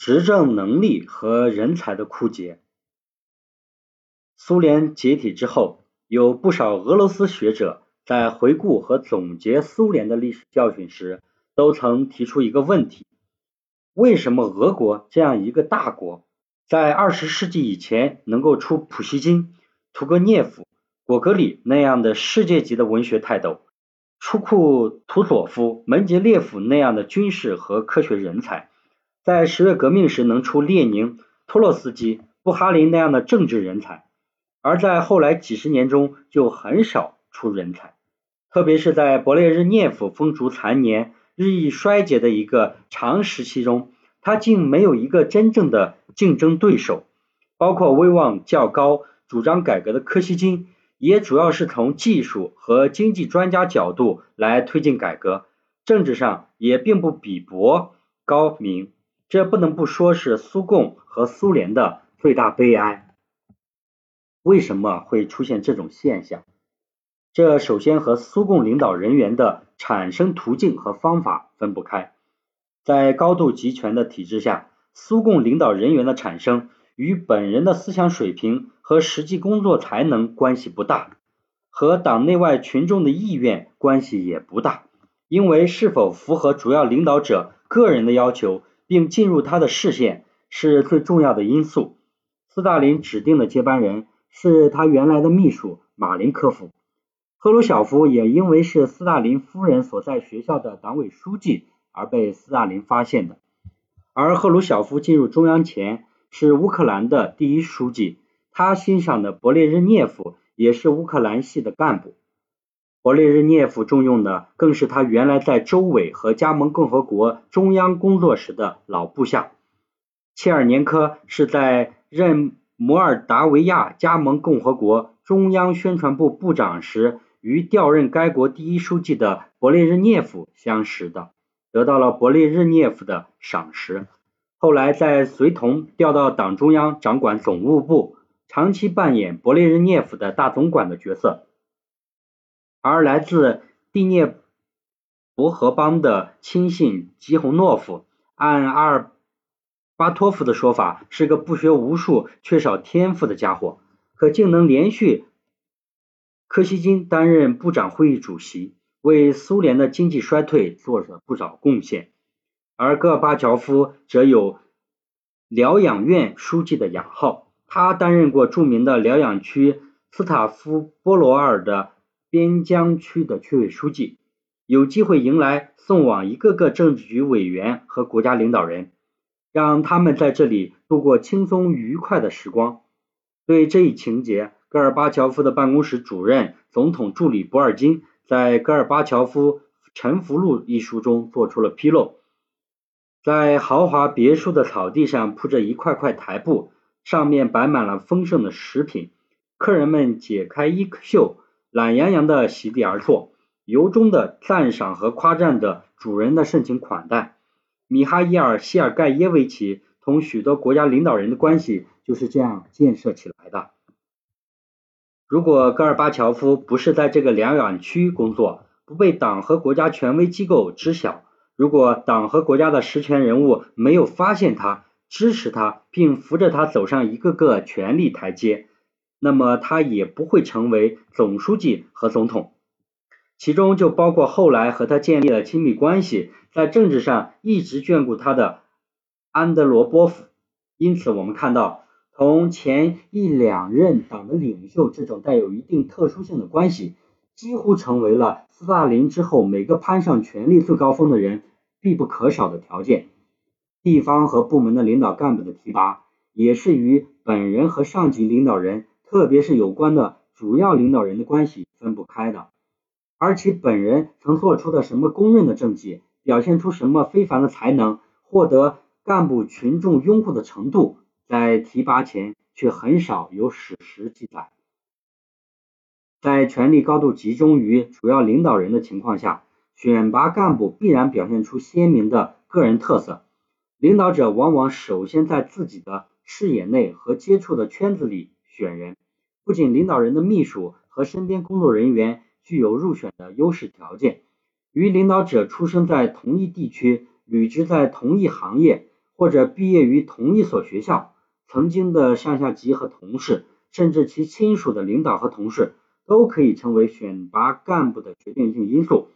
执政能力和人才的枯竭。苏联解体之后，有不少俄罗斯学者在回顾和总结苏联的历史教训时，都曾提出一个问题：为什么俄国这样一个大国，在二十世纪以前能够出普希金、屠格涅夫、果戈里那样的世界级的文学泰斗？出库图佐夫、门捷列夫那样的军事和科学人才，在十月革命时能出列宁、托洛斯基、布哈林那样的政治人才，而在后来几十年中就很少出人才，特别是在勃列日涅夫风烛残年、日益衰竭的一个长时期中，他竟没有一个真正的竞争对手，包括威望较高、主张改革的柯西金。也主要是从技术和经济专家角度来推进改革，政治上也并不比薄高明，这不能不说是苏共和苏联的最大悲哀。为什么会出现这种现象？这首先和苏共领导人员的产生途径和方法分不开。在高度集权的体制下，苏共领导人员的产生。与本人的思想水平和实际工作才能关系不大，和党内外群众的意愿关系也不大，因为是否符合主要领导者个人的要求，并进入他的视线是最重要的因素。斯大林指定的接班人是他原来的秘书马林科夫，赫鲁晓夫也因为是斯大林夫人所在学校的党委书记而被斯大林发现的，而赫鲁晓夫进入中央前。是乌克兰的第一书记，他欣赏的勃列日涅夫也是乌克兰系的干部。勃列日涅夫重用的更是他原来在州委和加盟共和国中央工作时的老部下。切尔年科是在任摩尔达维亚加盟共和国中央宣传部部长时，与调任该国第一书记的勃列日涅夫相识的，得到了勃列日涅夫的赏识。后来在随同调到党中央掌管总务部，长期扮演勃列日涅夫的大总管的角色。而来自第聂伯河邦的亲信吉洪诺夫，按阿尔巴托夫的说法，是个不学无术、缺少天赋的家伙，可竟能连续。柯西金担任部长会议主席，为苏联的经济衰退做了不少贡献。而戈尔巴乔夫则有疗养院书记的雅号，他担任过著名的疗养区斯塔夫波罗尔的边疆区的区委书记，有机会迎来送往一个个政治局委员和国家领导人，让他们在这里度过轻松愉快的时光。对这一情节，戈尔巴乔夫的办公室主任、总统助理博尔金在《戈尔巴乔夫沉浮录》一书中做出了披露。在豪华别墅的草地上铺着一块块台布，上面摆满了丰盛的食品。客人们解开衣袖，懒洋洋地席地而坐，由衷的赞赏和夸赞着主人的盛情款待。米哈伊尔·希尔盖耶维奇同许多国家领导人的关系就是这样建设起来的。如果戈尔巴乔夫不是在这个疗养区工作，不被党和国家权威机构知晓。如果党和国家的实权人物没有发现他、支持他，并扶着他走上一个个权力台阶，那么他也不会成为总书记和总统。其中就包括后来和他建立了亲密关系，在政治上一直眷顾他的安德罗波夫。因此，我们看到，同前一两任党的领袖这种带有一定特殊性的关系，几乎成为了斯大林之后每个攀上权力最高峰的人。必不可少的条件，地方和部门的领导干部的提拔，也是与本人和上级领导人，特别是有关的主要领导人的关系分不开的。而其本人曾做出的什么公认的政绩，表现出什么非凡的才能，获得干部群众拥护的程度，在提拔前却很少有史实记载。在权力高度集中于主要领导人的情况下。选拔干部必然表现出鲜明的个人特色。领导者往往首先在自己的视野内和接触的圈子里选人。不仅领导人的秘书和身边工作人员具有入选的优势条件，与领导者出生在同一地区、履职在同一行业，或者毕业于同一所学校，曾经的上下级和同事，甚至其亲属的领导和同事，都可以成为选拔干部的决定性因素。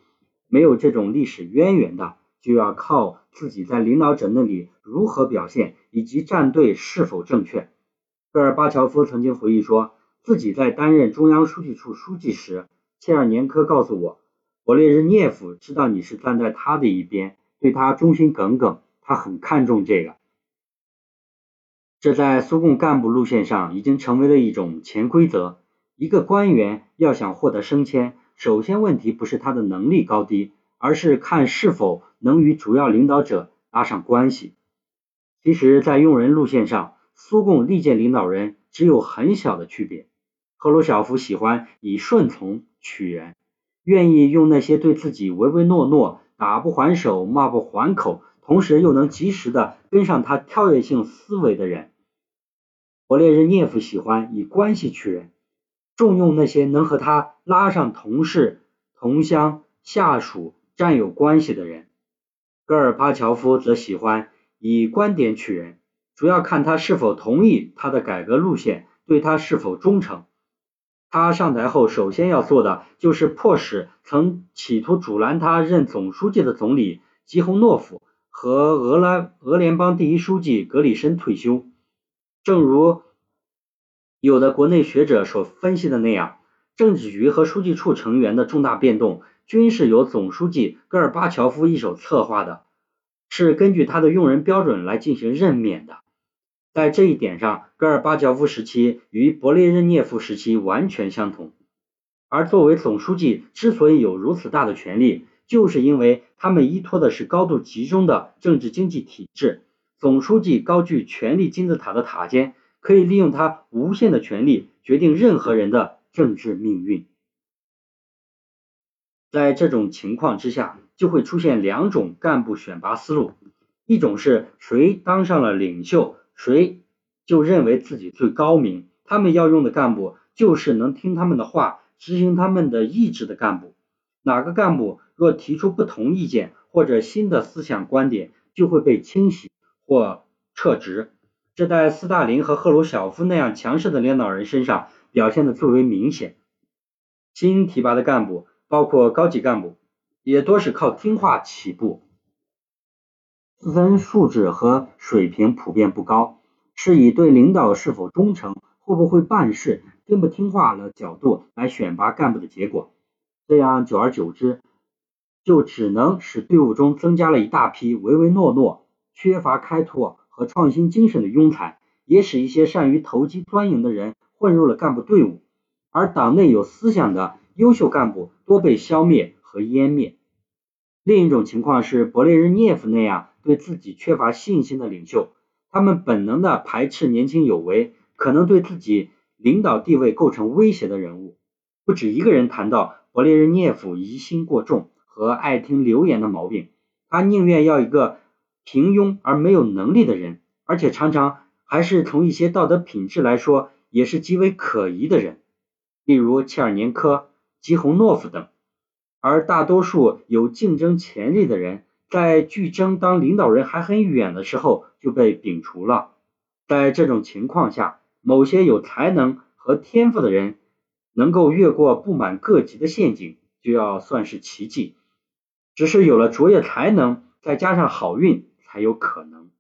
没有这种历史渊源的，就要靠自己在领导者那里如何表现，以及站队是否正确。戈尔巴乔夫曾经回忆说，自己在担任中央书记处书记时，切尔年科告诉我，勃列日涅夫知道你是站在他的一边，对他忠心耿耿，他很看重这个。这在苏共干部路线上已经成为了一种潜规则。一个官员要想获得升迁，首先问题不是他的能力高低，而是看是否能与主要领导者拉上关系。其实，在用人路线上，苏共历届领导人只有很小的区别。赫鲁晓夫喜欢以顺从取人，愿意用那些对自己唯唯诺诺、打不还手、骂不还口，同时又能及时的跟上他跳跃性思维的人。勃列日涅夫喜欢以关系取人，重用那些能和他拉上同事、同乡、下属、战友关系的人。戈尔巴乔夫则喜欢以观点取人。主要看他是否同意他的改革路线，对他是否忠诚。他上台后首先要做的就是迫使曾企图阻拦他任总书记的总理吉洪诺夫和俄拉俄联邦第一书记格里申退休。正如有的国内学者所分析的那样，政治局和书记处成员的重大变动均是由总书记戈尔巴乔夫一手策划的，是根据他的用人标准来进行任免的。在这一点上，戈尔巴乔夫时期与勃列日涅夫时期完全相同。而作为总书记，之所以有如此大的权力，就是因为他们依托的是高度集中的政治经济体制。总书记高居权力金字塔的塔尖，可以利用他无限的权力决定任何人的政治命运。在这种情况之下，就会出现两种干部选拔思路：一种是谁当上了领袖。谁就认为自己最高明，他们要用的干部就是能听他们的话、执行他们的意志的干部。哪个干部若提出不同意见或者新的思想观点，就会被清洗或撤职。这在斯大林和赫鲁晓夫那样强势的领导人身上表现的最为明显。新提拔的干部，包括高级干部，也多是靠听话起步。自身素质和水平普遍不高，是以对领导是否忠诚、会不会办事、听不听话的角度来选拔干部的结果。这样久而久之，就只能使队伍中增加了一大批唯唯诺诺、缺乏开拓和创新精神的庸才，也使一些善于投机钻营的人混入了干部队伍，而党内有思想的优秀干部多被消灭和湮灭。另一种情况是勃列日涅夫那样。对自己缺乏信心的领袖，他们本能的排斥年轻有为、可能对自己领导地位构成威胁的人物。不止一个人谈到勃列日涅夫疑心过重和爱听流言的毛病，他宁愿要一个平庸而没有能力的人，而且常常还是从一些道德品质来说也是极为可疑的人，例如切尔年科、基洪诺夫等。而大多数有竞争潜力的人。在距争当领导人还很远的时候就被摒除了。在这种情况下，某些有才能和天赋的人能够越过不满各级的陷阱，就要算是奇迹。只是有了卓越才能，再加上好运，才有可能。